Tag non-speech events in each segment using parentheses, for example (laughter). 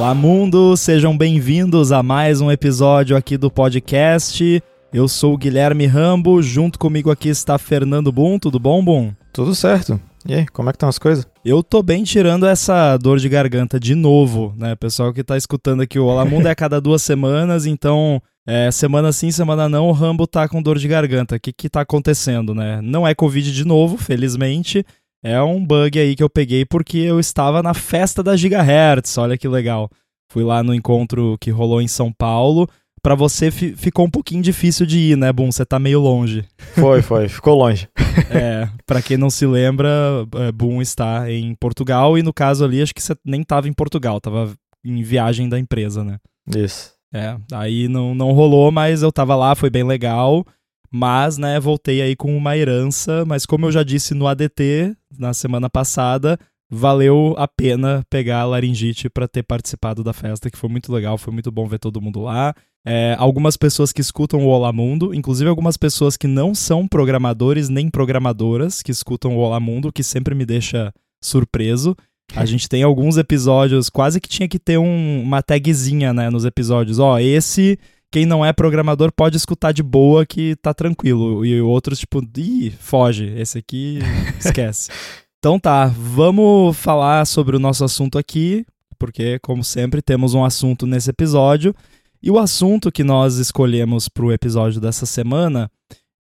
Olá, mundo! Sejam bem-vindos a mais um episódio aqui do podcast. Eu sou o Guilherme Rambo, junto comigo aqui está Fernando Boom. Tudo bom, Boom? Tudo certo. E aí, como é que estão as coisas? Eu tô bem tirando essa dor de garganta de novo, né? Pessoal que tá escutando aqui, o Olá Mundo é a cada duas semanas, então é, semana sim, semana não, o Rambo tá com dor de garganta. O que que tá acontecendo, né? Não é Covid de novo, felizmente. É um bug aí que eu peguei porque eu estava na festa da Gigahertz, olha que legal. Fui lá no encontro que rolou em São Paulo. Pra você ficou um pouquinho difícil de ir, né, Boom? Você tá meio longe. Foi, foi, ficou longe. (laughs) é, pra quem não se lembra, é, Boom está em Portugal e no caso ali, acho que você nem tava em Portugal, tava em viagem da empresa, né? Isso. É, aí não, não rolou, mas eu tava lá, foi bem legal. Mas, né, voltei aí com uma herança, mas como eu já disse no ADT na semana passada, valeu a pena pegar a laringite para ter participado da festa, que foi muito legal, foi muito bom ver todo mundo lá. É, algumas pessoas que escutam o Olá Mundo, inclusive algumas pessoas que não são programadores nem programadoras que escutam o Olá Mundo, que sempre me deixa surpreso. A gente tem alguns episódios, quase que tinha que ter um, uma tagzinha, né, nos episódios. Ó, esse quem não é programador pode escutar de boa que tá tranquilo. E outros, tipo, ih, foge. Esse aqui, (laughs) esquece. então tá, vamos falar sobre o nosso assunto aqui, porque, como sempre, temos um assunto nesse episódio. E o assunto que nós escolhemos para o episódio dessa semana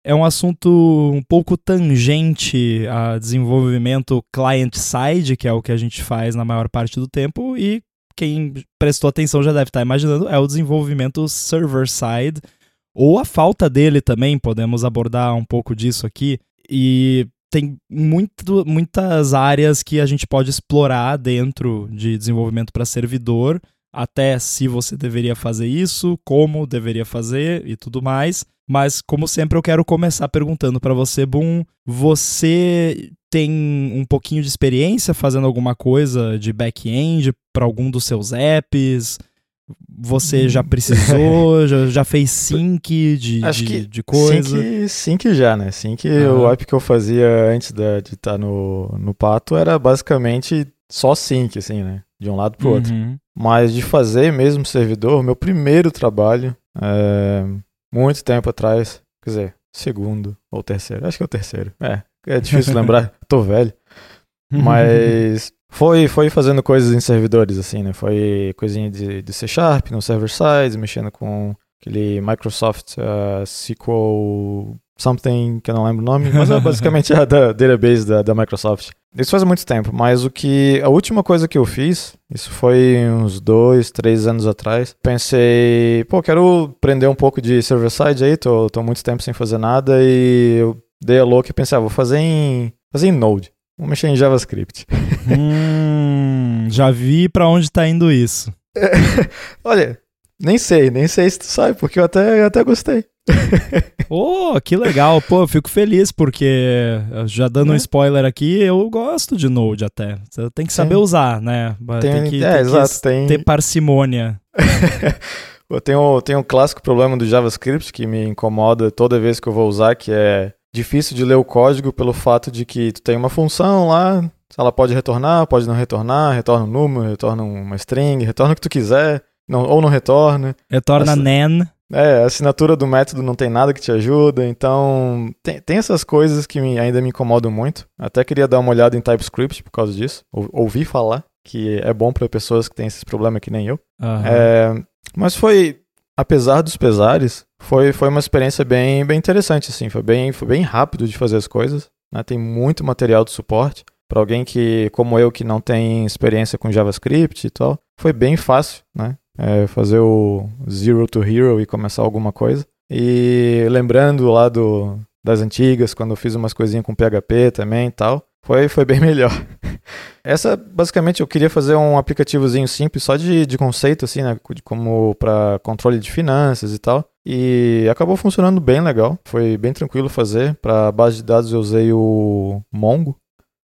é um assunto um pouco tangente a desenvolvimento client-side, que é o que a gente faz na maior parte do tempo, e quem prestou atenção já deve estar imaginando, é o desenvolvimento server-side, ou a falta dele também, podemos abordar um pouco disso aqui. E tem muito, muitas áreas que a gente pode explorar dentro de desenvolvimento para servidor, até se você deveria fazer isso, como deveria fazer e tudo mais. Mas, como sempre, eu quero começar perguntando para você, Boom, você tem um pouquinho de experiência fazendo alguma coisa de back-end para algum dos seus apps? Você já hum. precisou, (laughs) já, já fez sync de, Acho de, de coisa? Sync, sync já, né? Sync, uhum. o app que eu fazia antes de estar tá no, no Pato era basicamente só sync, assim, né? De um lado pro uhum. outro. Mas de fazer mesmo servidor, meu primeiro trabalho, é, muito tempo atrás, quer dizer, segundo ou terceiro, acho que é o terceiro, é, é difícil (laughs) lembrar, tô velho. Mas (laughs) foi, foi fazendo coisas em servidores, assim, né? Foi coisinha de, de C Sharp no server side, mexendo com aquele Microsoft uh, SQL something, que eu não lembro o nome, mas é basicamente a da (laughs) database da, da Microsoft. Isso faz muito tempo, mas o que. A última coisa que eu fiz, isso foi uns dois, três anos atrás. Pensei, pô, quero aprender um pouco de server-side aí, tô, tô muito tempo sem fazer nada e eu dei a louca e pensei, ah, vou fazer em, fazer em Node. Vou mexer em JavaScript. (laughs) hum, já vi para onde tá indo isso. (laughs) olha, nem sei, nem sei se tu sabe, porque eu até, eu até gostei. (laughs) oh, que legal. Pô, eu fico feliz porque, já dando um né? spoiler aqui, eu gosto de Node até. Você tem que saber usar, né? Tem, tem que, é, tem exato, que tem... ter parcimônia. (laughs) eu tenho, tenho um clássico problema do JavaScript que me incomoda toda vez que eu vou usar, que é difícil de ler o código pelo fato de que tu tem uma função lá, ela pode retornar, pode não retornar, retorna um número, retorna uma string, retorna o que tu quiser, não, ou não retorna. Retorna Essa... nan. É, a assinatura do método não tem nada que te ajuda, então tem, tem essas coisas que me, ainda me incomodam muito. Até queria dar uma olhada em TypeScript por causa disso, ou, ouvi falar que é bom para pessoas que têm esses problemas que nem eu. Uhum. É, mas foi, apesar dos pesares, foi, foi uma experiência bem, bem interessante, assim, foi bem, foi bem rápido de fazer as coisas, né? tem muito material de suporte. Para alguém que, como eu, que não tem experiência com JavaScript e tal, foi bem fácil, né? É, fazer o Zero to Hero e começar alguma coisa. E lembrando lá do, das antigas, quando eu fiz umas coisinhas com PHP também e tal, foi, foi bem (laughs) melhor. Essa, basicamente, eu queria fazer um aplicativozinho simples, só de, de conceito, assim, né? Como para controle de finanças e tal. E acabou funcionando bem legal. Foi bem tranquilo fazer. Para base de dados eu usei o Mongo.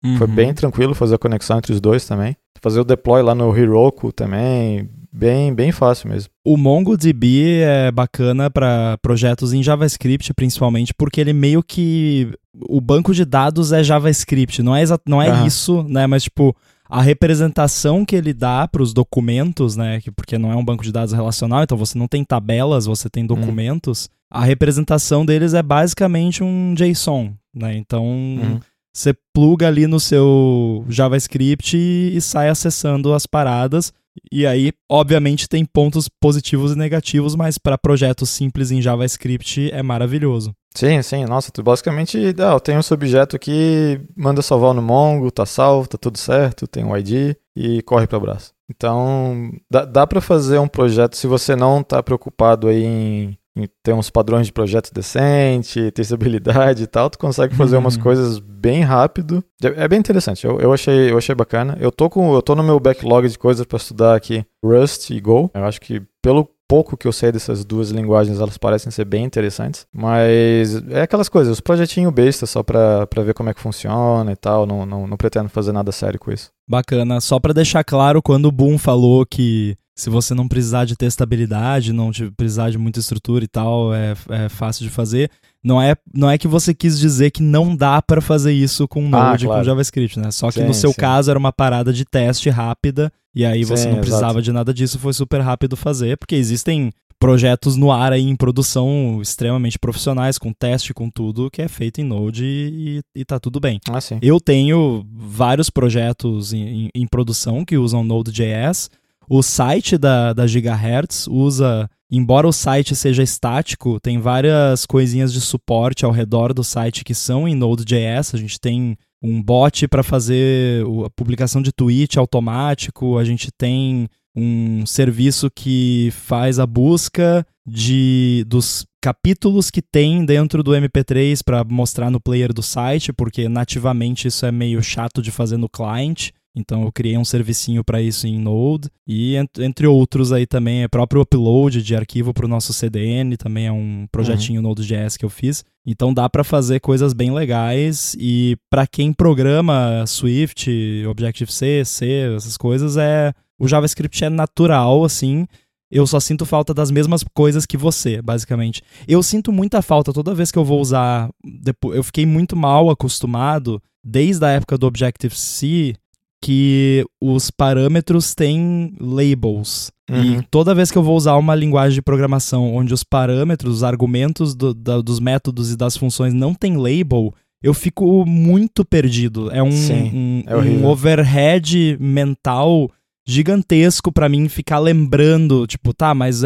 Uhum. Foi bem tranquilo fazer a conexão entre os dois também. Fazer o deploy lá no Heroku também, bem, bem fácil mesmo. O MongoDB é bacana para projetos em JavaScript, principalmente, porque ele meio que. O banco de dados é JavaScript. Não é, exa... não é uhum. isso, né? Mas, tipo, a representação que ele dá para os documentos, né? Porque não é um banco de dados relacional, então você não tem tabelas, você tem hum. documentos. Hum. A representação deles é basicamente um JSON, né? Então hum. você pluga ali no seu JavaScript e, e sai acessando as paradas. E aí, obviamente, tem pontos positivos e negativos, mas para projetos simples em JavaScript é maravilhoso. Sim, sim. Nossa, tu basicamente, ah, tenho esse objeto aqui, manda salvar no Mongo, tá salvo, tá tudo certo, tem um ID e corre para o braço. Então, dá, dá para fazer um projeto se você não tá preocupado aí em ter uns padrões de projeto decente, testabilidade e tal, tu consegue fazer umas uhum. coisas bem rápido. É, é bem interessante, eu, eu, achei, eu achei bacana. Eu tô, com, eu tô no meu backlog de coisas para estudar aqui Rust e Go. Eu acho que pelo pouco que eu sei dessas duas linguagens, elas parecem ser bem interessantes. Mas é aquelas coisas, os projetinhos besta só pra, pra ver como é que funciona e tal. Não, não, não pretendo fazer nada sério com isso. Bacana. Só para deixar claro, quando o Boom falou que se você não precisar de testabilidade, não precisar de muita estrutura e tal, é, é fácil de fazer. Não é, não é que você quis dizer que não dá para fazer isso com Node ah, claro. com JavaScript, né? Só que sim, no seu sim. caso era uma parada de teste rápida e aí você sim, não precisava exato. de nada disso, foi super rápido fazer, porque existem projetos no ar aí em produção extremamente profissionais, com teste, com tudo, que é feito em Node e, e tá tudo bem. Ah. Eu tenho vários projetos em, em, em produção que usam Node.js. O site da, da Gigahertz usa embora o site seja estático, tem várias coisinhas de suporte ao redor do site que são em Node.js. A gente tem um bot para fazer a publicação de tweet automático, a gente tem um serviço que faz a busca de dos capítulos que tem dentro do MP3 para mostrar no player do site, porque nativamente isso é meio chato de fazer no client. Então eu criei um servicinho para isso em Node e entre outros aí também é próprio upload de arquivo para o nosso CDN, também é um projetinho uhum. Node.js que eu fiz. Então dá para fazer coisas bem legais e para quem programa Swift, Objective-C, C, essas coisas é o JavaScript é natural assim. Eu só sinto falta das mesmas coisas que você, basicamente. Eu sinto muita falta toda vez que eu vou usar. Eu fiquei muito mal acostumado desde a época do Objective-C que os parâmetros têm labels. Uhum. E toda vez que eu vou usar uma linguagem de programação onde os parâmetros, os argumentos do, da, dos métodos e das funções não tem label, eu fico muito perdido. É um, Sim, um, é um overhead mental gigantesco para mim ficar lembrando, tipo, tá, mas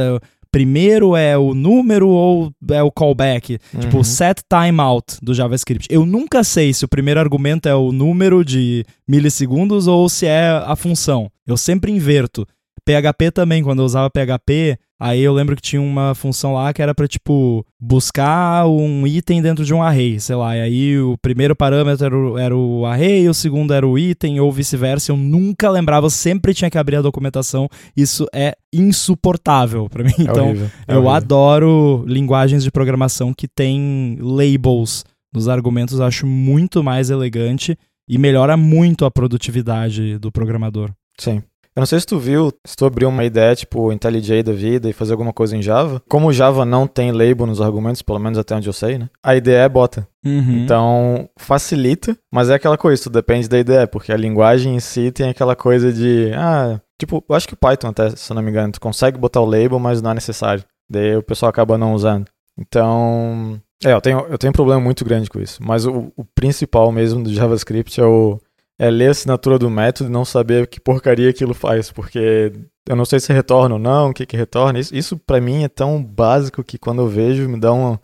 primeiro é o número ou é o callback. Tipo, uhum. Tipo, set timeout do JavaScript. Eu nunca sei se o primeiro argumento é o número de milissegundos ou se é a função. Eu sempre inverto. PHP também, quando eu usava PHP, aí eu lembro que tinha uma função lá que era para tipo buscar um item dentro de um array, sei lá. E aí o primeiro parâmetro era o, era o array, o segundo era o item ou vice-versa. Eu nunca lembrava, eu sempre tinha que abrir a documentação. Isso é insuportável para mim. É então, horrível, é eu adoro linguagens de programação que tem labels nos argumentos, eu acho muito mais elegante e melhora muito a produtividade do programador. Sim. Eu não sei se tu viu, se tu abriu uma ideia tipo IntelliJ da vida e fazer alguma coisa em Java. Como o Java não tem label nos argumentos, pelo menos até onde eu sei, né? A IDE é bota. Uhum. Então, facilita, mas é aquela coisa, tu depende da IDE, porque a linguagem em si tem aquela coisa de, ah, tipo, eu acho que o Python até, se eu não me engano, tu consegue botar o label, mas não é necessário. Daí o pessoal acaba não usando. Então, é, eu tenho, eu tenho um problema muito grande com isso. Mas o, o principal mesmo do JavaScript é o, é ler a assinatura do método e não saber que porcaria aquilo faz, porque eu não sei se retorna ou não, o que que retorna. Isso, isso para mim é tão básico que quando eu vejo me dá uma,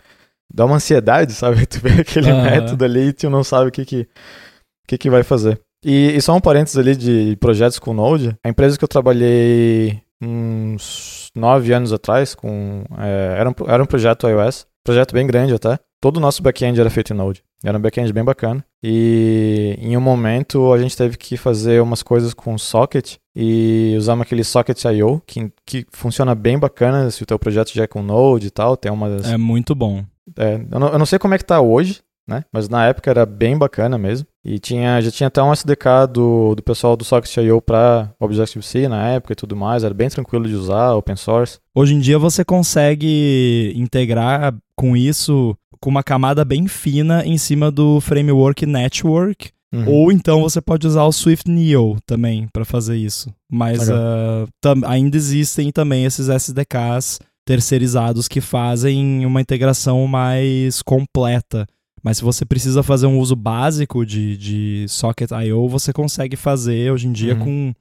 dá uma ansiedade, (laughs) sabe? Tu vê aquele uhum. método ali e tu não sabe o que que, que, que vai fazer. E, e só um parênteses ali de projetos com Node. A empresa que eu trabalhei uns nove anos atrás, com, é, era, um, era um projeto iOS, projeto bem grande até. Todo o nosso back-end era feito em Node. Era um back-end bem bacana. E em um momento a gente teve que fazer umas coisas com Socket e usamos aquele Socket I.O. Que, que funciona bem bacana se o teu projeto já é com Node e tal. Tem umas... É muito bom. É, eu, não, eu não sei como é que tá hoje, né? Mas na época era bem bacana mesmo. E tinha, já tinha até um SDK do, do pessoal do Socket.io para Objective-C na época e tudo mais. Era bem tranquilo de usar, open source. Hoje em dia você consegue integrar com isso com uma camada bem fina em cima do framework Network, Uhum. Ou então você pode usar o Swift Neo também para fazer isso. Mas uh, ainda existem também esses SDKs terceirizados que fazem uma integração mais completa. Mas se você precisa fazer um uso básico de, de Socket I.O., você consegue fazer hoje em dia uhum. com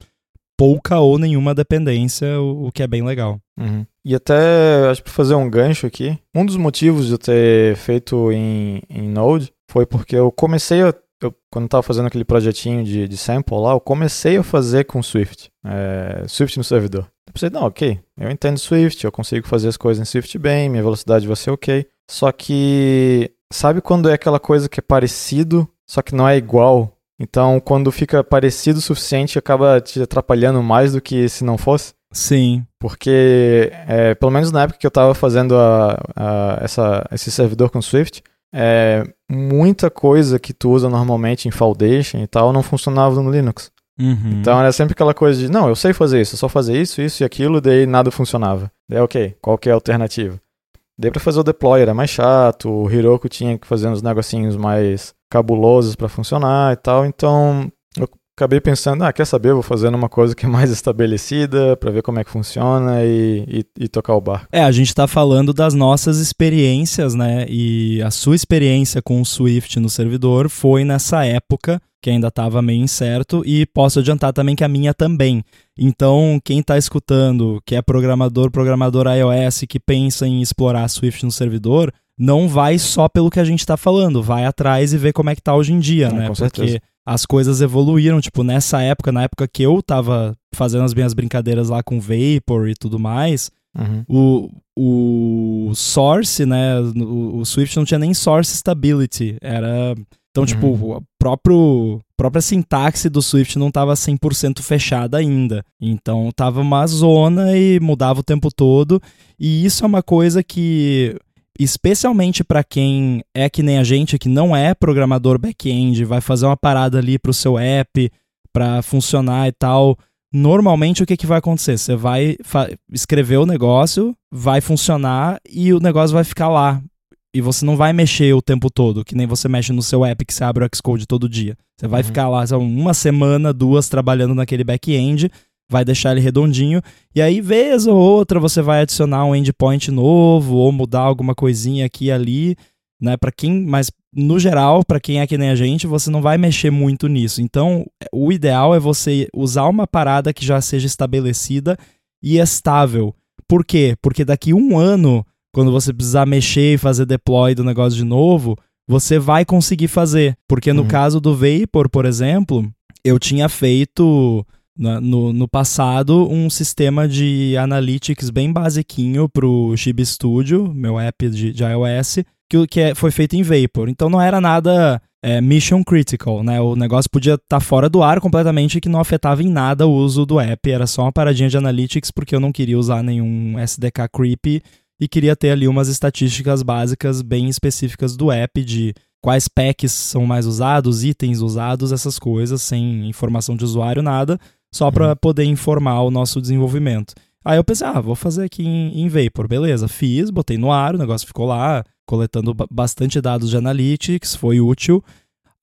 pouca ou nenhuma dependência, o, o que é bem legal. Uhum. E até, acho que para fazer um gancho aqui, um dos motivos de eu ter feito em, em Node foi porque eu comecei a eu, quando estava fazendo aquele projetinho de, de sample lá, eu comecei a fazer com Swift, é, Swift no servidor. Eu pensei, não, ok, eu entendo Swift, eu consigo fazer as coisas em Swift bem, minha velocidade vai ser ok. Só que, sabe quando é aquela coisa que é parecido, só que não é igual? Então, quando fica parecido o suficiente, acaba te atrapalhando mais do que se não fosse? Sim. Porque, é, pelo menos na época que eu estava fazendo a, a, essa, esse servidor com Swift, é, muita coisa que tu usa normalmente em Foundation e tal não funcionava no Linux. Uhum. Então era sempre aquela coisa de, não, eu sei fazer isso, é só fazer isso, isso e aquilo, daí nada funcionava. Daí, ok, qual que é a alternativa? Daí pra fazer o deploy era mais chato, o Heroku tinha que fazer uns negocinhos mais cabulosos para funcionar e tal, então eu acabei pensando, ah, quer saber, vou fazendo uma coisa que é mais (laughs) estabelecida para ver como é que funciona e, e, e, tocar o barco. É, a gente está falando das nossas experiências, né? E a sua experiência com o Swift no servidor foi nessa época que ainda estava meio incerto e posso adiantar também que a minha também. Então, quem está escutando, que é programador, programador iOS, que pensa em explorar Swift no servidor, não vai só pelo que a gente está falando, vai atrás e vê como é que tá hoje em dia, é, né? Porque certeza as coisas evoluíram, tipo, nessa época, na época que eu tava fazendo as minhas brincadeiras lá com Vapor e tudo mais, uhum. o, o Source, né, o, o, Swift não tinha nem Source Stability, era... Então, tipo, uhum. a próprio, própria sintaxe do Swift não tava 100% fechada ainda. Então, tava uma zona e mudava o tempo todo, e isso é uma coisa que especialmente para quem é que nem a gente, que não é programador back-end, vai fazer uma parada ali para o seu app para funcionar e tal. Normalmente o que, que vai acontecer? Você vai escrever o negócio, vai funcionar e o negócio vai ficar lá. E você não vai mexer o tempo todo, que nem você mexe no seu app que você abre o Xcode todo dia. Você vai uhum. ficar lá uma semana, duas trabalhando naquele back-end vai deixar ele redondinho. E aí, vez ou outra, você vai adicionar um endpoint novo ou mudar alguma coisinha aqui e ali, né? Para quem, mas no geral, para quem é que nem a gente, você não vai mexer muito nisso. Então, o ideal é você usar uma parada que já seja estabelecida e estável. Por quê? Porque daqui um ano, quando você precisar mexer e fazer deploy do negócio de novo, você vai conseguir fazer. Porque no uhum. caso do Vapor, por exemplo, eu tinha feito no, no passado um sistema de analytics bem basiquinho para o Chibi Studio, meu app de, de iOS, que, que é, foi feito em Vapor. Então não era nada é, mission critical, né? O negócio podia estar tá fora do ar completamente que não afetava em nada o uso do app. Era só uma paradinha de analytics porque eu não queria usar nenhum SDK creepy e queria ter ali umas estatísticas básicas bem específicas do app de quais packs são mais usados, itens usados, essas coisas, sem informação de usuário, nada só para uhum. poder informar o nosso desenvolvimento. Aí eu pensei, ah, vou fazer aqui em, em Vapor, beleza. Fiz, botei no ar, o negócio ficou lá, coletando bastante dados de analytics, foi útil.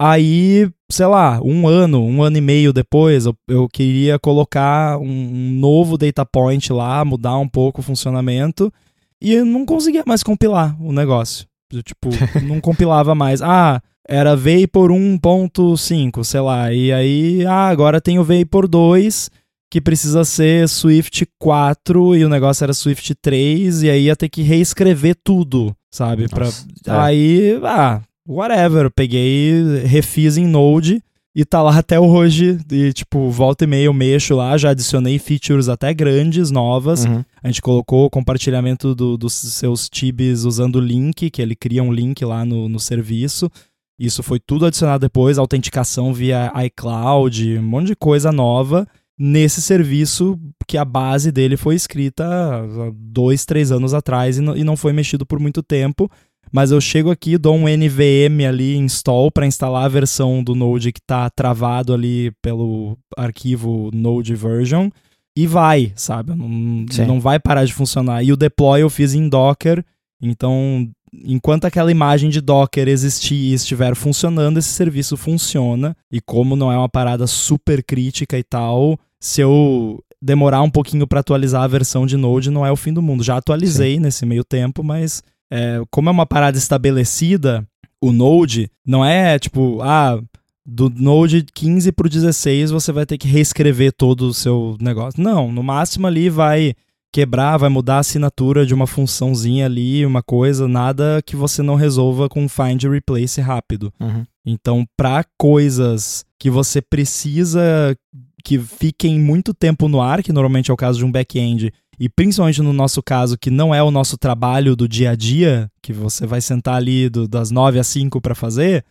Aí, sei lá, um ano, um ano e meio depois, eu, eu queria colocar um, um, novo data point lá, mudar um pouco o funcionamento, e eu não conseguia mais compilar o negócio. Tipo, (laughs) não compilava mais. Ah, era Vapor 1.5, sei lá. E aí, ah, agora tem o Vapor 2, que precisa ser Swift 4 e o negócio era Swift 3, e aí ia ter que reescrever tudo, sabe? Nossa, pra... é. Aí, ah, whatever. peguei, refiz em Node e tá lá (laughs) até hoje. E, tipo, volta e meia eu mexo lá, já adicionei features até grandes, novas. Uhum. A gente colocou compartilhamento do, dos seus tibs usando o link, que ele cria um link lá no, no serviço. Isso foi tudo adicionado depois, autenticação via iCloud, um monte de coisa nova nesse serviço que a base dele foi escrita dois, três anos atrás e não foi mexido por muito tempo. Mas eu chego aqui, dou um NVM ali, install, para instalar a versão do Node que está travado ali pelo arquivo Node version e vai, sabe? Não, não vai parar de funcionar. E o deploy eu fiz em Docker então, enquanto aquela imagem de Docker existir e estiver funcionando, esse serviço funciona. E como não é uma parada super crítica e tal, se eu demorar um pouquinho para atualizar a versão de Node, não é o fim do mundo. Já atualizei Sim. nesse meio tempo, mas é, como é uma parada estabelecida, o Node não é tipo, ah, do Node 15 para o 16 você vai ter que reescrever todo o seu negócio. Não, no máximo ali vai quebrar, vai mudar a assinatura de uma funçãozinha ali, uma coisa, nada que você não resolva com find e replace rápido. Uhum. Então, para coisas que você precisa que fiquem muito tempo no ar, que normalmente é o caso de um back-end, e principalmente no nosso caso, que não é o nosso trabalho do dia a dia, que você vai sentar ali do, das 9 às 5 para fazer,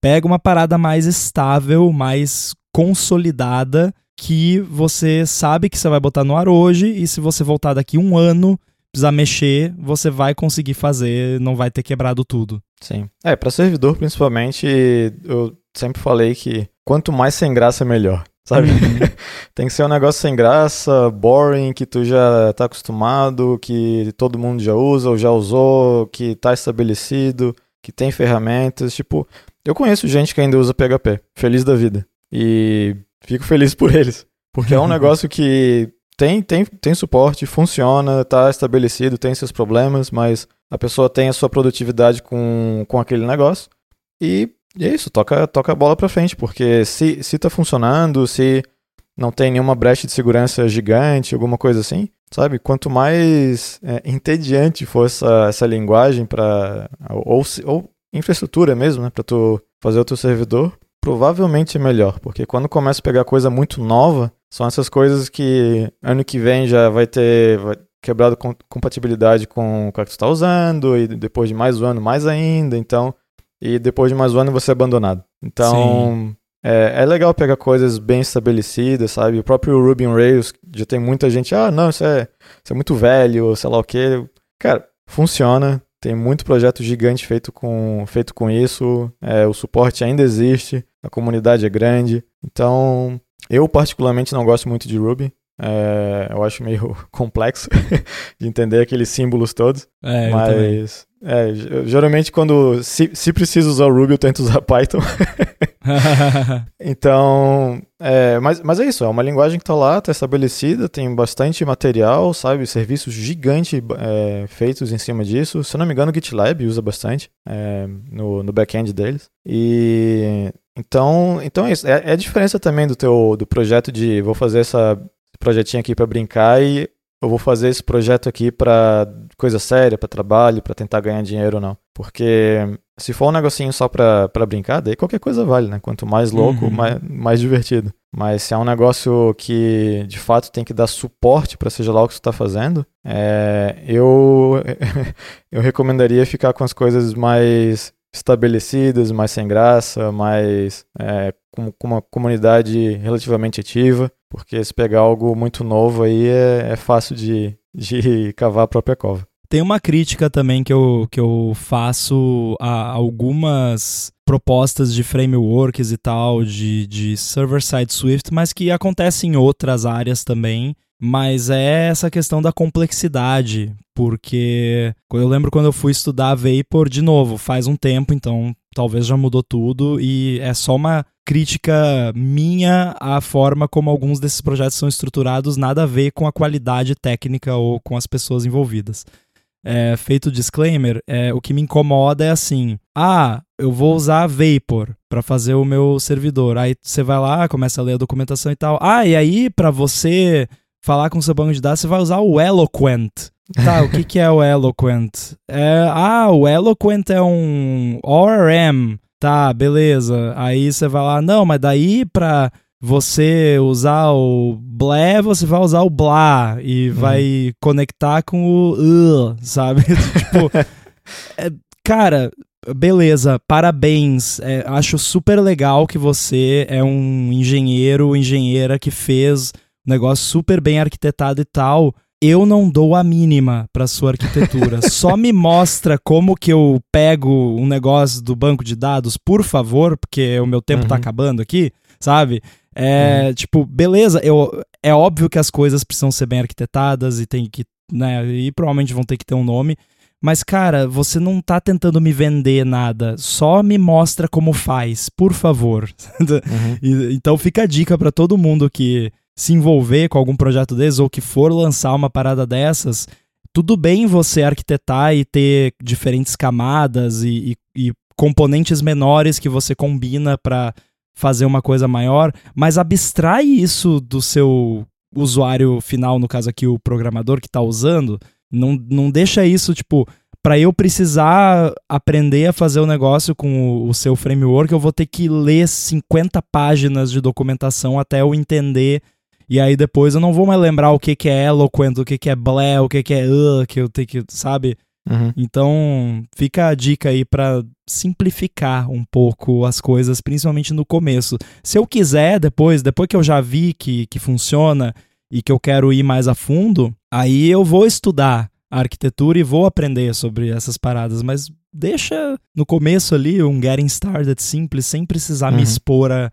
pega uma parada mais estável, mais consolidada, que você sabe que você vai botar no ar hoje, e se você voltar daqui um ano, precisar mexer, você vai conseguir fazer, não vai ter quebrado tudo. Sim. É, para servidor principalmente, eu sempre falei que quanto mais sem graça, melhor. Sabe? Uhum. (laughs) Tem que ser um negócio sem graça, boring, que tu já tá acostumado, que todo mundo já usa ou já usou, que tá estabelecido, que tem ferramentas. Tipo, eu conheço gente que ainda usa PHP, feliz da vida. E fico feliz por eles. Porque é um (laughs) negócio que tem, tem, tem suporte, funciona, tá estabelecido, tem seus problemas, mas a pessoa tem a sua produtividade com, com aquele negócio. E, e é isso, toca, toca a bola pra frente, porque se, se tá funcionando, se não tem nenhuma brecha de segurança gigante, alguma coisa assim, sabe? Quanto mais é, entediante for essa, essa linguagem para ou, ou infraestrutura mesmo, né, para tu fazer o teu servidor, provavelmente é melhor, porque quando começa a pegar coisa muito nova, são essas coisas que ano que vem já vai ter vai quebrado compatibilidade com o que tu está usando, e depois de mais um ano, mais ainda, então, e depois de mais um ano você é abandonado. Então, é, é, legal pegar coisas bem estabelecidas, sabe? O próprio Ruby on Rails já tem muita gente, ah, não, isso é, isso é muito velho, sei lá o quê. Cara, funciona, tem muito projeto gigante feito com, feito com isso, é, o suporte ainda existe, a comunidade é grande. Então, eu particularmente não gosto muito de Ruby. É, eu acho meio (laughs) complexo (laughs) de entender aqueles símbolos todos. É, mas é, geralmente quando se, se preciso usar o Ruby, eu tento usar (laughs) Python. então, é, mas, mas é isso, é uma linguagem que está lá, está estabelecida, tem bastante material, sabe, serviços gigantes é, feitos em cima disso. Se eu não me engano, o GitLab usa bastante é, no, no back-end deles. E então, então é isso. É, é, a diferença também do teu do projeto de vou fazer essa projetinho aqui para brincar e eu vou fazer esse projeto aqui para coisa séria, para trabalho, para tentar ganhar dinheiro ou não. Porque se for um negocinho só pra, pra brincar, daí qualquer coisa vale, né? Quanto mais louco, uhum. mais, mais divertido. Mas se é um negócio que de fato tem que dar suporte para seja lá o que você está fazendo, é, eu, (laughs) eu recomendaria ficar com as coisas mais estabelecidas, mais sem graça, mais é, com, com, uma comunidade relativamente ativa, porque se pegar algo muito novo aí é, é fácil de, de (laughs) cavar a própria cova. Tem uma crítica também que eu, que eu faço a algumas propostas de frameworks e tal, de, de server-side Swift, mas que acontece em outras áreas também. Mas é essa questão da complexidade, porque eu lembro quando eu fui estudar Vapor de novo, faz um tempo, então talvez já mudou tudo, e é só uma crítica minha à forma como alguns desses projetos são estruturados, nada a ver com a qualidade técnica ou com as pessoas envolvidas é, feito o disclaimer, é, o que me incomoda é assim: ah, eu vou usar Vapor para fazer o meu servidor. Aí você vai lá, começa a ler a documentação e tal. Ah, e aí para você falar com o seu banco de dados, você vai usar o Eloquent. Tá, o que, que é o (laughs) Eloquent? É, ah, o Eloquent é um ORM. Tá, beleza. Aí você vai lá, não, mas daí para você usar o blé, você vai usar o blá e uhum. vai conectar com o uh, sabe? (laughs) tipo, é, cara, beleza, parabéns. É, acho super legal que você é um engenheiro, engenheira que fez negócio super bem arquitetado e tal. Eu não dou a mínima para sua arquitetura. (laughs) Só me mostra como que eu pego um negócio do banco de dados, por favor, porque o meu tempo tá uhum. acabando aqui, sabe? É, uhum. tipo, beleza, eu, é óbvio que as coisas precisam ser bem arquitetadas e tem que, né, e provavelmente vão ter que ter um nome, mas cara, você não tá tentando me vender nada, só me mostra como faz, por favor. (laughs) Uhum. então fica a dica para todo mundo que se envolver com algum projeto desses ou que for lançar uma parada dessas, tudo bem você arquitetar e ter diferentes camadas e, e, e componentes menores que você combina para fazer uma coisa maior, mas abstrai isso do seu usuário final, no caso aqui o programador que está usando, não, não deixa isso, tipo, para eu precisar aprender a fazer o negócio com o, o, seu framework, eu vou ter que ler 50 páginas de documentação até eu entender. E aí depois eu não vou mais lembrar o que, que é eloquent, o que, que é blé, o que, que é uh, que eu tenho que, sabe? Uhum. Então, fica a dica aí para simplificar um pouco as coisas, principalmente no começo. Se eu quiser depois, depois que eu já vi que, que funciona e que eu quero ir mais a fundo, aí eu vou estudar a arquitetura e vou aprender sobre essas paradas, mas deixa no começo ali um getting started simples, sem precisar uhum. me expor a, a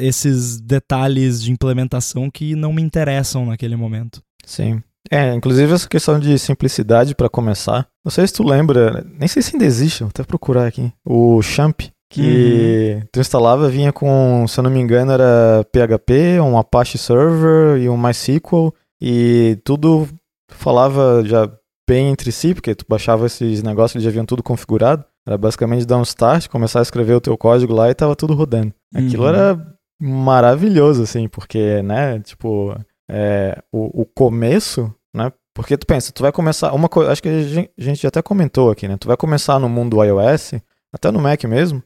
esses detalhes de implementação que não me interessam naquele momento. Sim. É, inclusive essa questão de simplicidade para começar. Não sei se tu lembra, nem sei se ainda existe, vou até procurar aqui. O Champ, que uhum. tu instalava, vinha com, se eu não me engano, era PHP, um Apache Server e um MySQL, e tudo falava já bem entre si, porque tu baixava esses negócios, eles já vinham tudo configurado. Era basicamente dar um start, começar a escrever o teu código lá e tava tudo rodando. Aquilo uhum. era maravilhoso, assim, porque, né, tipo, é, o, o começo né? Porque tu pensa, tu vai começar uma coisa, acho que a gente até comentou aqui, né? Tu vai começar no mundo iOS, até no Mac mesmo,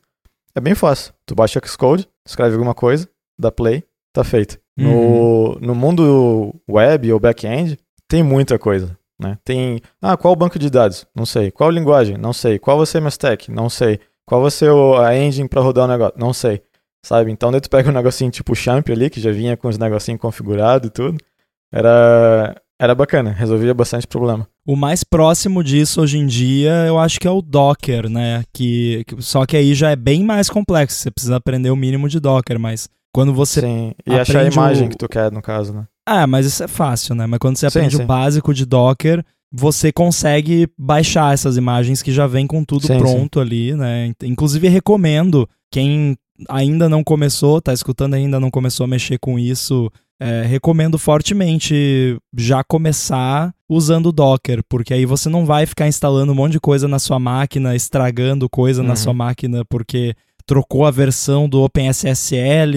é bem fácil. Tu baixa Xcode, escreve alguma coisa, dá play, tá feito. Uhum. No, no mundo web ou back-end, tem muita coisa, né? Tem, ah, qual o banco de dados? Não sei. Qual linguagem? Não sei. Qual vai ser minha stack? Não sei. Qual vai ser a engine para rodar o negócio? Não sei. Sabe? Então daí tu pega um (laughs) negocinho tipo Champ ali, que já vinha com os negocinhos configurados e tudo. Era era bacana, resolvia bastante problema. O mais próximo disso hoje em dia, eu acho que é o Docker, né? Que, só que aí já é bem mais complexo, você precisa aprender o mínimo de Docker, mas quando você Sim, e achar a imagem o... que tu quer, no caso, né? Ah, mas isso é fácil, né? Mas quando você aprende sim, o básico de Docker, você consegue baixar essas imagens que já vem com tudo sim, pronto ali, né? Inclusive recomendo quem ainda não começou, tá escutando ainda não começou a mexer com isso, é, recomendo fortemente já começar usando o Docker, porque aí você não vai ficar instalando um monte de coisa na sua máquina, estragando coisa uhum. na sua máquina, porque trocou a versão do OpenSSL,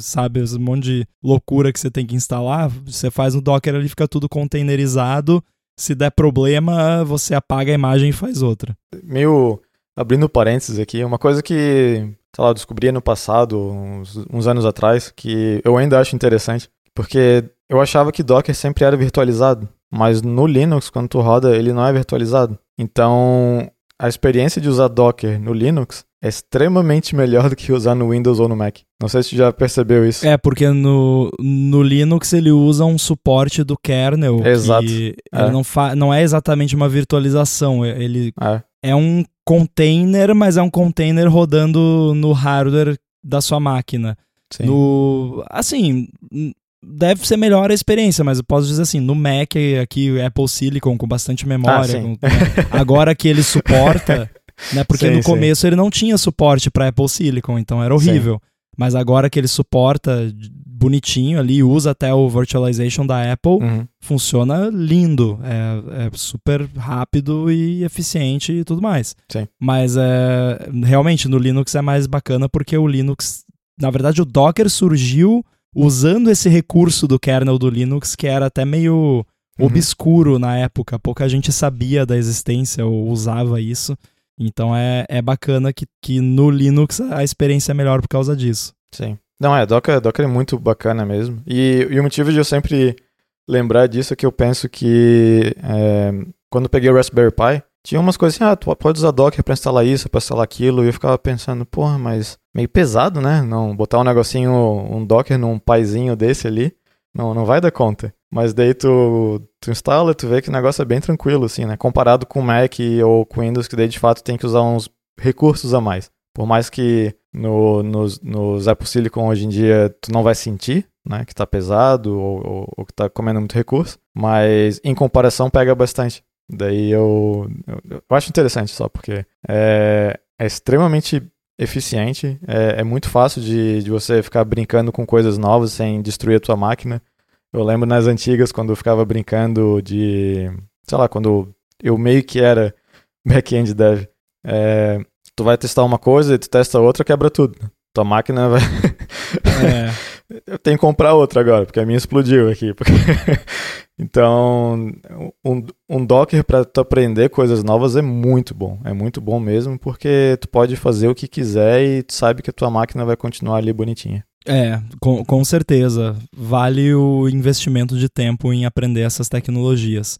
sabe, um monte de loucura que você tem que instalar. Você faz no Docker ali, fica tudo containerizado. Se der problema, você apaga a imagem e faz outra. Meio abrindo parênteses aqui, uma coisa que sei lá, eu descobri no passado, uns, uns anos atrás, que eu ainda acho interessante, porque eu achava que Docker sempre era virtualizado, mas no Linux, quando tu roda, ele não é virtualizado. Então, a experiência de usar Docker no Linux é extremamente melhor do que usar no Windows ou no Mac. Não sei se você já percebeu isso. É, porque no, no Linux ele usa um suporte do kernel. Exato. Que é. Ele não, fa não é exatamente uma virtualização. Ele é. é um container, mas é um container rodando no hardware da sua máquina. Sim. No, assim, deve ser melhor a experiência, mas eu posso dizer assim, no Mac aqui Apple Silicon com bastante memória, ah, com, agora que ele suporta, (laughs) né? Porque sim, no começo ele não tinha suporte para Apple Silicon, então era horrível. Mas agora que ele suporta bonitinho ali, usa até o virtualization da Apple, uhum. funciona lindo, é, é, super rápido e eficiente e tudo mais. Sim. Mas é, realmente no Linux é mais bacana porque o Linux, na verdade o Docker surgiu usando esse recurso do kernel do Linux que era até meio uhum. obscuro na época, pouca gente sabia da existência ou usava isso. Então é, é bacana que, que no Linux a experiência é melhor por causa disso. Sim. Não, é, Docker, Docker é muito bacana mesmo. E, e o motivo de eu sempre lembrar disso é que eu penso que é, quando eu peguei o Raspberry Pi, tinha umas coisas assim, ah, tu pode usar Docker pra instalar isso, pra instalar aquilo, e eu ficava pensando, porra, mas meio pesado, né? Não, botar um negocinho, um Docker num paizinho desse ali, não, não vai dar conta. Mas daí tu, tu instala, tu vê que o negócio é bem tranquilo, assim, né? Comparado com Mac ou com Windows, que daí de fato tem que usar uns recursos a mais. Por mais que no, nos, nos Apple Silicon hoje em dia tu não vai sentir, né, que tá pesado ou, ou, ou que tá comendo muito recurso, mas em comparação pega bastante. Daí eu, eu, eu acho interessante só, porque é, é extremamente eficiente, é, é muito fácil de, de você ficar brincando com coisas novas sem destruir a tua máquina. Eu lembro nas antigas quando eu ficava brincando de. Sei lá, quando eu meio que era (laughs) back-end dev. É, tu vai testar uma coisa e tu testa outra, quebra tudo. Tua máquina vai. é. (laughs) Eu tenho que comprar outra agora, porque a minha explodiu aqui. (laughs) então, um, um Docker para tu aprender coisas novas é muito bom. É muito bom mesmo, porque tu pode fazer o que quiser e tu sabe que a tua máquina vai continuar ali bonitinha. É, com, com certeza. Vale o investimento de tempo em aprender essas tecnologias.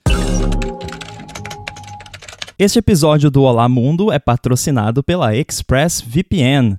Este episódio do Olá Mundo é patrocinado pela ExpressVPN.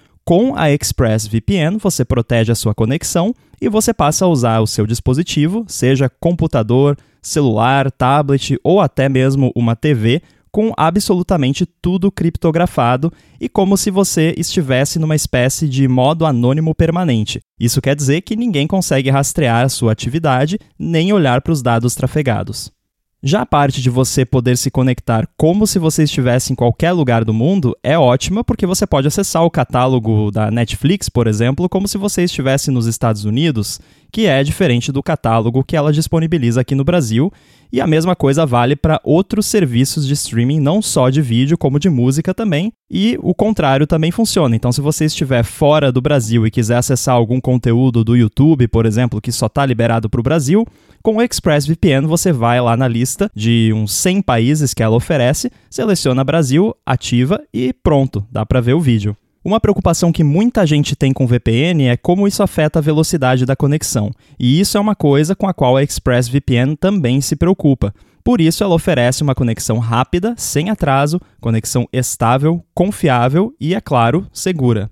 Com a ExpressVPN, você protege a sua conexão e você passa a usar o seu dispositivo, seja computador, celular, tablet ou até mesmo uma TV, com absolutamente tudo criptografado e como se você estivesse numa espécie de modo anônimo permanente. Isso quer dizer que ninguém consegue rastrear a sua atividade nem olhar para os dados trafegados. Já a parte de você poder se conectar como se você estivesse em qualquer lugar do mundo é ótima porque você pode acessar o catálogo da Netflix, por exemplo, como se você estivesse nos Estados Unidos, que é diferente do catálogo que ela disponibiliza aqui no Brasil e a mesma coisa vale para outros serviços de streaming, não só de vídeo, como de música também. E o contrário também funciona. Então, se você estiver fora do Brasil e quiser acessar algum conteúdo do YouTube, por exemplo, que só está liberado para o Brasil, com o ExpressVPN você vai lá na lista de uns 100 países que ela oferece, seleciona Brasil, ativa e pronto, dá para ver o vídeo. Uma preocupação que muita gente tem com VPN é como isso afeta a velocidade da conexão, e isso é uma coisa com a qual a ExpressVPN também se preocupa. Por isso, ela oferece uma conexão rápida, sem atraso, conexão estável, confiável e, é claro, segura.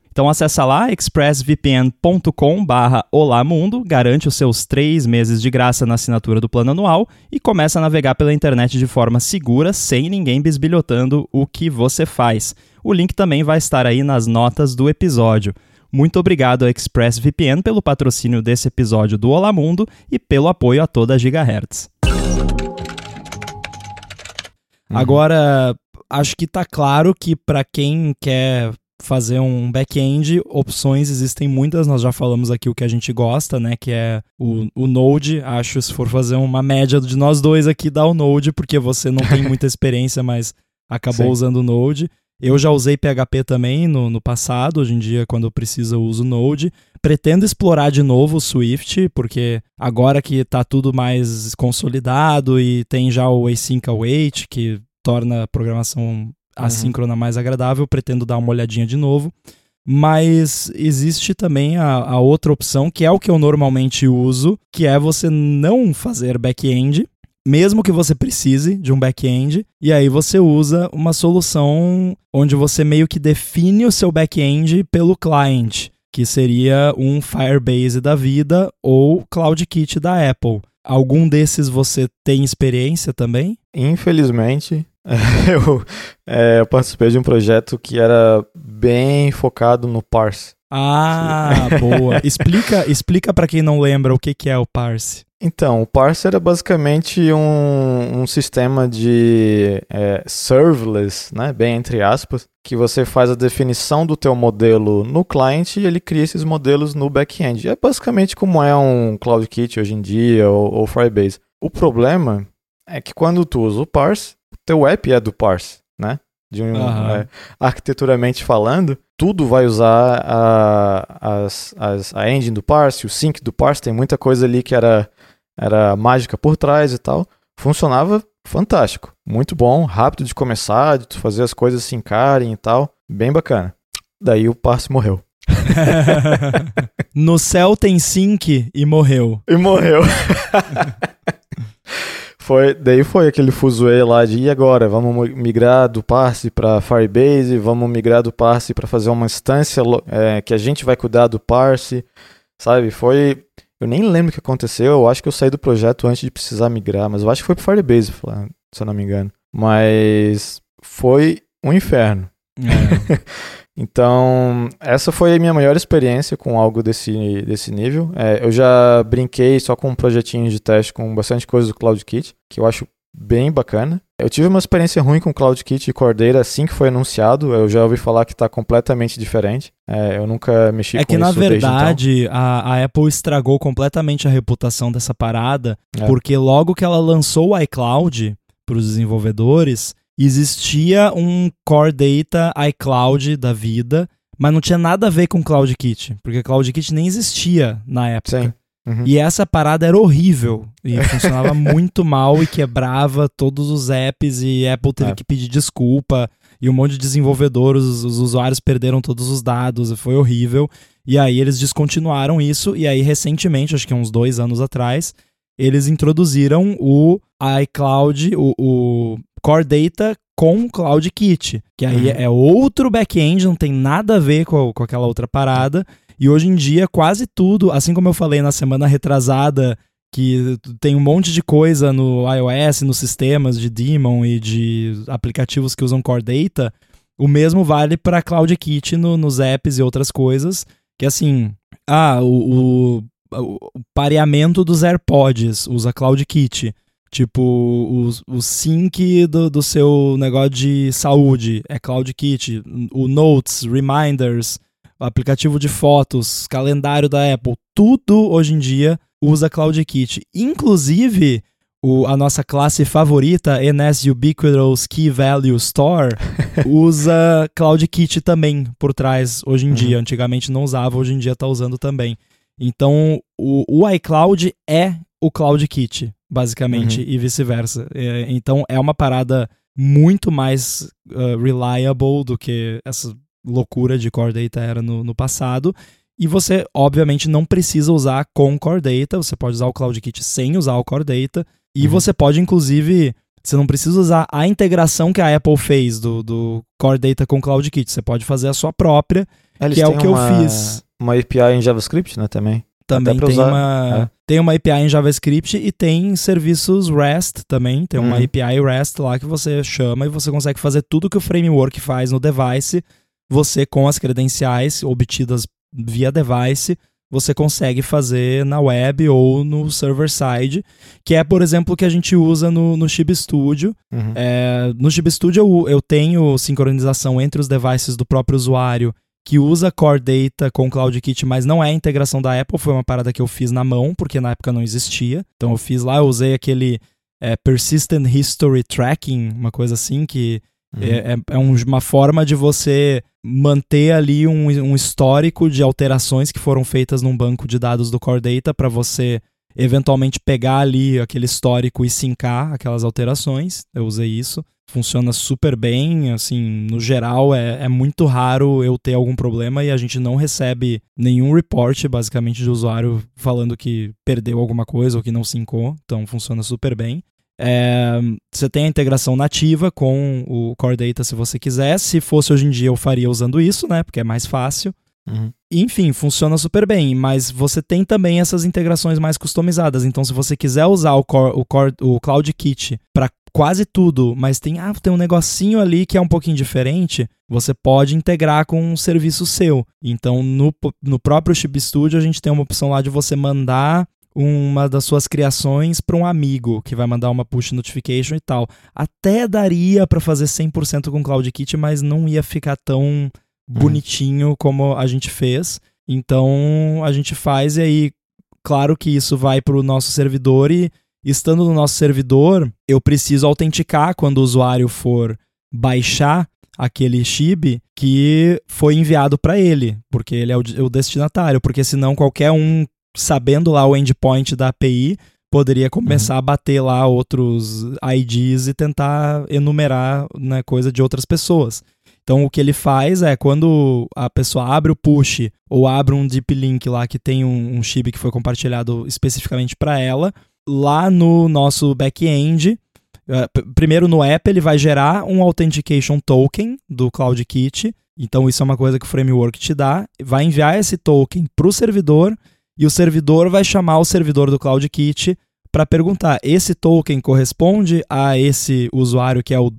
Então acessa lá expressvpn.com barra Olamundo, garante os seus três meses de graça na assinatura do plano anual e começa a navegar pela internet de forma segura, sem ninguém bisbilhotando o que você faz. O link também vai estar aí nas notas do episódio. Muito obrigado ao ExpressVPN pelo patrocínio desse episódio do Olamundo e pelo apoio a toda a Gigahertz. Uhum. Agora, acho que tá claro que para quem quer fazer um back-end, opções existem muitas, nós já falamos aqui o que a gente gosta, né, que é o, o Node, acho se for fazer uma média de nós dois aqui, dá o Node, porque você não tem muita (laughs) experiência, mas acabou Sim. usando o Node. Eu já usei PHP também no, no passado, hoje em dia, quando eu preciso, eu uso Node. Pretendo explorar de novo o Swift, porque agora que está tudo mais consolidado e tem já o Async Await, que torna a programação. Assíncrona mais agradável, pretendo dar uma olhadinha de novo. Mas existe também a, a, outra opção, que é o que eu normalmente uso, que é você não fazer back-end, mesmo que você precise de um back-end, e aí você usa uma solução onde você meio que define o seu back-end pelo client, que seria um Firebase da vida ou CloudKit da Apple. Algum desses você tem experiência também? Infelizmente, (laughs) eu, é, eu, participei de um projeto que era bem focado no parse. Ah, (laughs) boa. explica explica para quem não lembra o que, que é o parse. Então, o parse era basicamente um, um sistema de é, serverless, né, bem entre aspas, que você faz a definição do teu modelo no client e ele cria esses modelos no back-end. É basicamente como é um CloudKit hoje em dia ou, ou Firebase. O problema é que quando tu usa o parse, teu app é do parse, né? De um, uhum. é, arquiteturamente falando, tudo vai usar a, as, as, a engine do parse, o sync do parse, tem muita coisa ali que era, era mágica por trás e tal. Funcionava fantástico. Muito bom, rápido de começar, de fazer as coisas se encarem e tal. Bem bacana. Daí o Parse morreu. (laughs) no céu tem sync e morreu. E morreu. (laughs) foi, daí foi aquele fuzuê lá de e agora? Vamos migrar do Parse para Firebase, vamos migrar do Parse para fazer uma instância é, que a gente vai cuidar do Parse, sabe? Foi. Eu nem lembro o que aconteceu, eu acho que eu saí do projeto antes de precisar migrar, mas eu acho que foi pro Firebase, se eu não me engano. Mas foi um inferno. É. (laughs) Então, essa foi a minha maior experiência com algo desse, desse nível. É, eu já brinquei só com um projetinho de teste com bastante coisa do CloudKit, que eu acho bem bacana. Eu tive uma experiência ruim com CloudKit e Cordeira assim que foi anunciado. Eu já ouvi falar que está completamente diferente. É, eu nunca mexi é com isso. É que, na verdade, então. a, a, Apple estragou completamente a reputação dessa parada, é. porque logo que ela lançou o iCloud para os desenvolvedores, existia um Core Data iCloud da vida, mas não tinha nada a ver com CloudKit, porque CloudKit nem existia na época. Sim. Uhum. E essa parada era horrível e funcionava (laughs) muito mal e quebrava todos os apps e Apple teve é. que pedir desculpa e um monte de desenvolvedores, os, os usuários perderam todos os dados, foi horrível. E aí eles descontinuaram isso e aí recentemente, acho que uns dois anos atrás, eles introduziram o iCloud, o, o Core Data com CloudKit, que aí uhum. é outro back-end, não tem nada a ver com, com aquela outra parada. E hoje em dia, quase tudo, assim como eu falei na semana retrasada, que tem um monte de coisa no iOS, nos sistemas de Daemon e de aplicativos que usam Core Data, o mesmo vale para CloudKit no, nos apps e outras coisas, que assim, ah, o, o, o pareamento dos AirPods usa CloudKit. Tipo, o, o sync do, do seu negócio de saúde é CloudKit, o Notes, Reminders, aplicativo de fotos, calendário da Apple, tudo hoje em dia usa CloudKit. Inclusive, o, a nossa classe favorita, NS Ubiquitous Key Value Store, (laughs) usa CloudKit também por trás hoje em uhum. dia. Antigamente não usava, hoje em dia está usando também. Então, o, o iCloud é o CloudKit basicamente, uhum. e vice-versa. É, então é uma parada muito mais uh, reliable do que essa loucura de Core Data era no, no passado. E você, obviamente, não precisa usar com Core Data, você pode usar o CloudKit sem usar o Core Data. E uhum. você pode, inclusive, você não precisa usar a integração que a Apple fez do, do Core Data com CloudKit. Você pode fazer a sua própria, Eles que é o que uma, eu fiz. Uma API em JavaScript, né, também? Também tem usar, uma, é. tem uma API em JavaScript e tem serviços REST também. Tem uma uhum. API REST lá que você chama e você consegue fazer tudo que o framework faz no device. Você, com as credenciais obtidas via device, você consegue fazer na web ou no server side, que é, por exemplo, o que a gente usa no, no Chib Studio. Uhum. É, no Chib Studio eu, eu tenho sincronização entre os devices do próprio usuário que usa Core Data com CloudKit, mas não é a integração da Apple, foi uma parada que eu fiz na mão, porque na época não existia. Então eu fiz lá, eu usei aquele é, Persistent History Tracking, uma coisa assim, que uhum. é, é, é um, uma forma de você manter ali um, um histórico de alterações que foram feitas num banco de dados do Core Data para você eventualmente pegar ali aquele histórico e sincar aquelas alterações. Eu usei isso funciona super bem, assim, no geral é, é muito raro eu ter algum problema e a gente não recebe nenhum report, basicamente, de usuário falando que perdeu alguma coisa ou que não sincou, então funciona super bem. É, você tem a integração nativa com o Core Data se você quiser. Se fosse hoje em dia, eu faria usando isso, né? Porque é mais fácil. Uhum. Enfim, funciona super bem, mas você tem também essas integrações mais customizadas. Então, se você quiser usar o, Core, o, Core, o Cloud Kit para quase tudo, mas tem, ah, tem um negocinho ali que é um pouquinho diferente, você pode integrar com um serviço seu. Então, no, no próprio Chip Studio, a gente tem uma opção lá de você mandar uma das suas criações para um amigo que vai mandar uma push notification e tal. Até daria para fazer 100% com CloudKit, mas não ia ficar tão uhum. bonitinho como a gente fez. Então, a gente faz e aí, claro que isso vai para o nosso servidor e estando no nosso servidor, eu preciso autenticar quando o usuário for baixar aquele chip que foi enviado para ele, porque ele é o, o, destinatário, porque senão qualquer um sabendo lá o endpoint da API poderia começar uhum. a bater lá outros IDs e tentar enumerar né, coisa de outras pessoas. Então o que ele faz é quando a pessoa abre o push ou abre um deep link lá que tem um, um chip que foi compartilhado especificamente para ela, lá no nosso back-end, uh, primeiro no app ele vai gerar um authentication token do CloudKit. Então isso é uma coisa que o framework te dá, vai enviar esse token para o servidor e o servidor vai chamar o servidor do CloudKit para perguntar: esse token corresponde a esse usuário que é o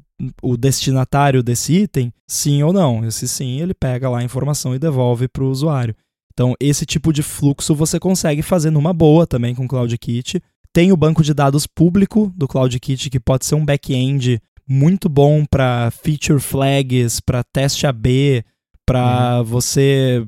o destinatário desse item, sim ou não. Esse sim, ele pega lá a informação e devolve para o usuário. Então, esse tipo de fluxo você consegue fazer numa boa também com o CloudKit. Tem o banco de dados público do CloudKit, que pode ser um back-end muito bom para feature flags, para teste AB, para uhum. você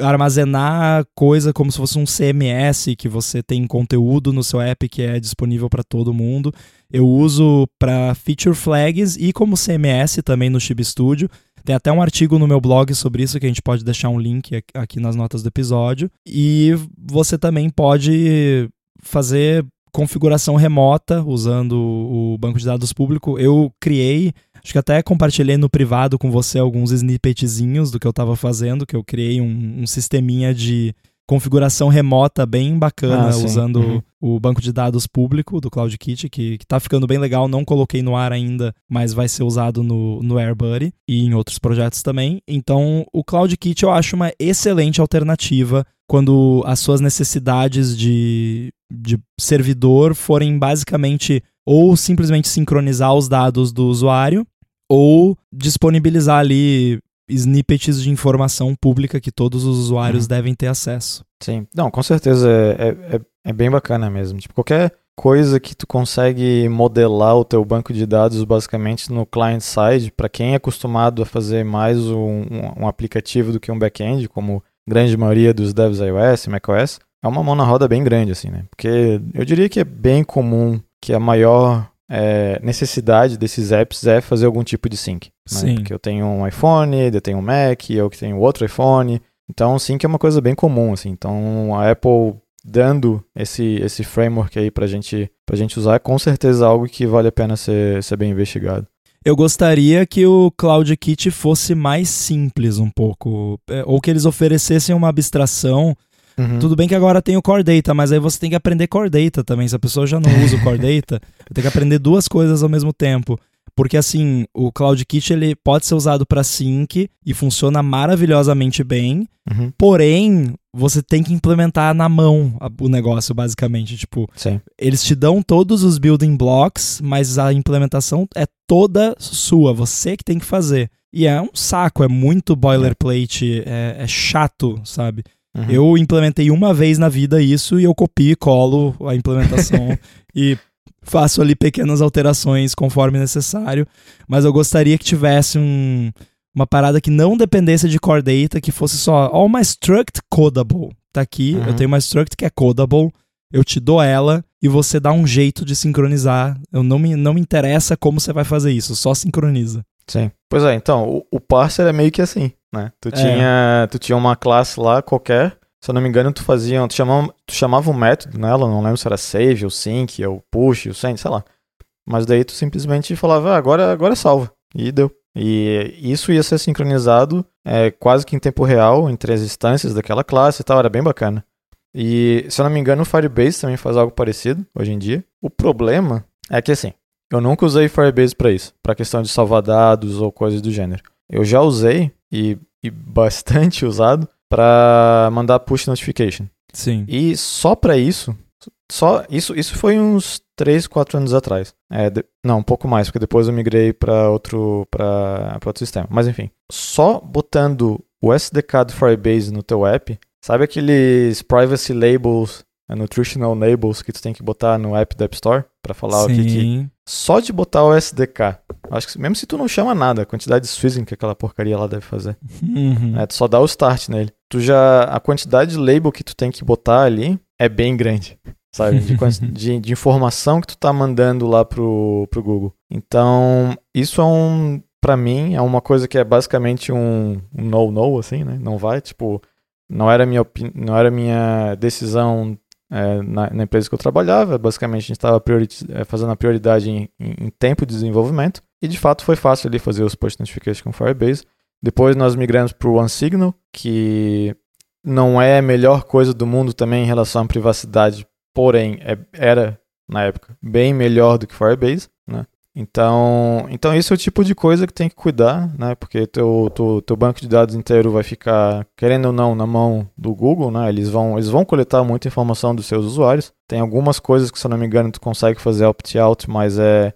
armazenar coisa como se fosse um CMS que você tem conteúdo no seu app que é disponível para todo mundo. Eu uso para feature flags e como CMS também no Chib Studio. Tem até um artigo no meu blog sobre isso que a gente pode deixar um link aqui nas notas do episódio. E você também pode fazer configuração remota usando o banco de dados público. Eu criei Acho que até compartilhei no privado com você alguns snippetzinhos do que eu estava fazendo, que eu criei um, um sisteminha de configuração remota bem bacana ah, usando uhum. o banco de dados público do CloudKit, que, que tá ficando bem legal. Não coloquei no ar ainda, mas vai ser usado no, no AirBuddy e em outros projetos também. Então, o CloudKit eu acho uma excelente alternativa quando as suas necessidades de, de servidor forem basicamente ou simplesmente sincronizar os dados do usuário ou disponibilizar ali snippets de informação pública que todos os usuários uhum. devem ter acesso. Sim, não, com certeza é, é, é, é bem bacana mesmo. Tipo, qualquer coisa que tu consegue modelar o teu banco de dados basicamente no client side, para quem é acostumado a fazer mais um, um, um aplicativo do que um back-end, como grande maioria dos devs iOS macOS, é uma mão na roda bem grande, assim, né? Porque eu diria que é bem comum que a maior é, necessidade desses apps é fazer algum tipo de sync. Né? Sim. Porque eu tenho um iPhone, eu tenho um Mac, eu que tenho outro iPhone. Então, sync é uma coisa bem comum, assim. Então, a Apple dando esse, esse framework aí pra gente, pra gente usar é com certeza algo que vale a pena ser, ser bem investigado. Eu gostaria que o CloudKit fosse mais simples um pouco, é, ou que eles oferecessem uma abstração Uhum. Tudo bem que agora tem o Core Data, mas aí você tem que aprender Core Data também. Se a pessoa já não (laughs) usa o Core Data, tem que aprender duas coisas ao mesmo tempo. Porque assim, o CloudKit ele pode ser usado para sync e funciona maravilhosamente bem. Uhum. Porém, você tem que implementar na mão o negócio, basicamente. Tipo, Sim. eles te dão todos os building blocks, mas a implementação é toda sua. Você que tem que fazer. E é um saco, é muito boilerplate, é, é chato, sabe? Uhum. Eu implementei uma vez na vida isso e eu copio e colo a implementação (laughs) e faço ali pequenas alterações conforme necessário. Mas eu gostaria que tivesse um, uma parada que não dependesse de core data, que fosse só, ó, uma struct codable. Tá aqui, uhum. eu tenho uma struct que é codable, eu te dou ela e você dá um jeito de sincronizar. Eu não me, não me interessa como você vai fazer isso, só sincroniza. Sim. Pois é, então, o, o parser é meio que assim né? Tu, é. tinha, tu tinha uma classe lá qualquer, se eu não me engano, tu fazia, tu chamava, tu chamava um método nela, não lembro se era save, ou sync, ou push, ou send, sei lá. Mas daí tu simplesmente falava, ah, agora, agora salva. E deu. E isso ia ser sincronizado é, quase que em tempo real entre as instâncias daquela classe e tal, era bem bacana. E se eu não me engano, o Firebase também faz algo parecido hoje em dia. O problema é que assim, eu nunca usei Firebase para isso, para questão de salvar dados ou coisas do gênero. Eu já usei e, e bastante (laughs) usado para mandar push notification. Sim. E só para isso, só isso, isso foi uns 3, 4 anos atrás. É, de, não, um pouco mais, porque depois eu migrei para outro para outro sistema. Mas enfim, só botando o SDK do Firebase no teu app, sabe aqueles privacy labels, uh, nutritional labels que tu tem que botar no app da App Store para falar Sim. o que, que só de botar o SDK Acho que mesmo se tu não chama nada, a quantidade de swizzing que aquela porcaria lá deve fazer. Uhum. É, tu só dá o start nele. Tu já. A quantidade de label que tu tem que botar ali é bem grande. Sabe? De, (laughs) de, de informação que tu tá mandando lá pro, pro Google. Então, isso é um. Pra mim, é uma coisa que é basicamente um, um no-no, assim, né? Não vai, tipo. Não era minha, não era minha decisão é, na, na, empresa que eu trabalhava. Basicamente, a gente estava é, fazendo a prioridade em, em, em, tempo de desenvolvimento. E de fato foi fácil ali fazer os push notifications com Firebase. Depois nós migramos para o OneSignal, que não é a melhor coisa do mundo também em relação à privacidade, porém é, era na época bem melhor do que Firebase? Então, então esse é o tipo de coisa que tem que cuidar, né? Porque teu, teu, teu banco de dados inteiro vai ficar, querendo ou não, na mão do Google, né? Eles vão, eles vão coletar muita informação dos seus usuários. Tem algumas coisas que, se eu não me engano, tu consegue fazer opt-out, mas é,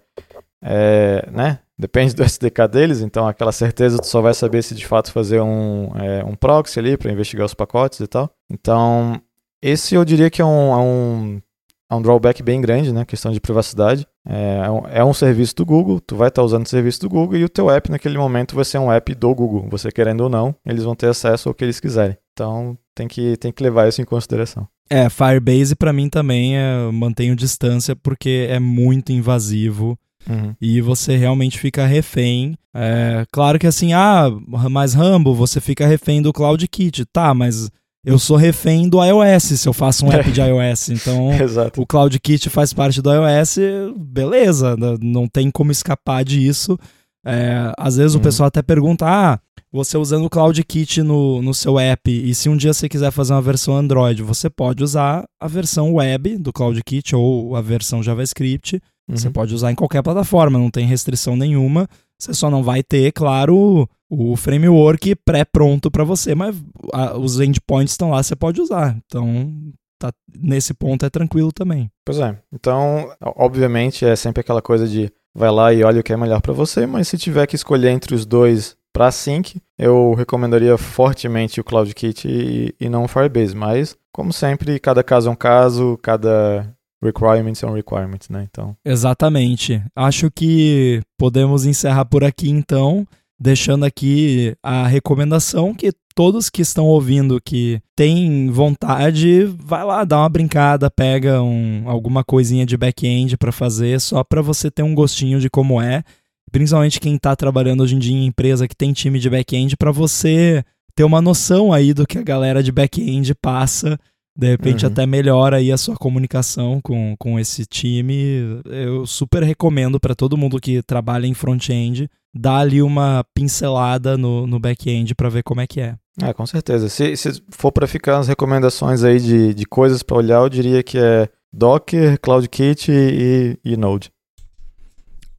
é, né? Depende do SDK deles, então aquela certeza tu só vai saber se de fato fazer um, é, um proxy ali para investigar os pacotes e tal. Então, esse eu diria que é um, é um há um drawback bem grande, né? Questão de privacidade. É, é, um, é um serviço do Google, tu vai estar tá usando o serviço do Google e o teu app naquele momento vai ser um app do Google. Você querendo ou não, eles vão ter acesso ao que eles quiserem. Então tem que, tem que levar isso em consideração. É, Firebase para mim também é, mantenho distância porque é muito invasivo. Uhum. E você realmente fica refém. É, claro que assim, ah, mais Rambo, você fica refém do CloudKit. Tá, mas eu sou refém do iOS se eu faço um app de (laughs) iOS. Então, (laughs) o CloudKit faz parte do iOS, beleza, não tem como escapar disso. É, às vezes hum. o uhum. pessoal até pergunta: ah, você usando o CloudKit no, no seu app, e se um dia você quiser fazer uma versão Android, você pode usar a versão web do CloudKit ou a versão JavaScript. Uhum. Você pode usar em qualquer plataforma, não tem restrição nenhuma. Você só não vai ter, claro, o framework pré-pronto para você, mas a, os endpoints estão lá, você pode usar. Então, tá, nesse ponto é tranquilo também. Pois é. Então, obviamente, é sempre aquela coisa de vai lá e olha o que é melhor para você, mas se tiver que escolher entre os dois para sync, eu recomendaria fortemente o CloudKit e, e não o Firebase. Mas, como sempre, cada caso é um caso, cada requirements são requirements, né? Então. Exatamente. Acho que podemos encerrar por aqui então, deixando aqui a recomendação que todos que estão ouvindo que têm vontade, vai lá, dá uma brincada, pega um, alguma coisinha de back-end para fazer, só para você ter um gostinho de como é. Principalmente quem está trabalhando hoje em dia em empresa que tem time de back-end, para você ter uma noção aí do que a galera de back-end passa de repente uhum. até melhora aí a sua comunicação com, com esse time. Eu super recomendo para todo mundo que trabalha em front-end dar ali uma pincelada no, no back-end para ver como é que é. É, com certeza. Se, se for para ficar as recomendações aí de, de coisas para olhar, eu diria que é Docker, CloudKit e, e Node.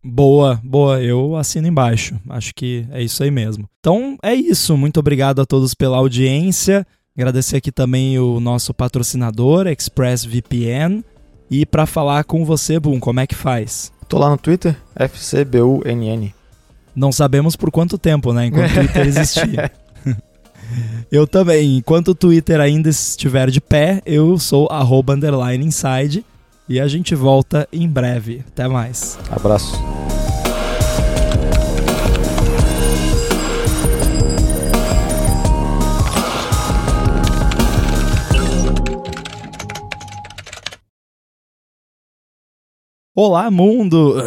Boa, boa. Eu assino embaixo. Acho que é isso aí mesmo. Então é isso. Muito obrigado a todos pela audiência. Agradecer aqui também o nosso patrocinador, ExpressVPN. E para falar com você, Boom, como é que faz? Tô lá no Twitter, FCBUNN. Não sabemos por quanto tempo, né? Enquanto o Twitter existir. (laughs) eu também. Enquanto o Twitter ainda estiver de pé, eu sou arroba underline inside. E a gente volta em breve. Até mais. Abraço. Olá, mundo! (laughs)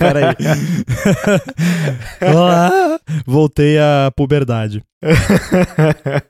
Peraí. Olá! Voltei à puberdade. (laughs)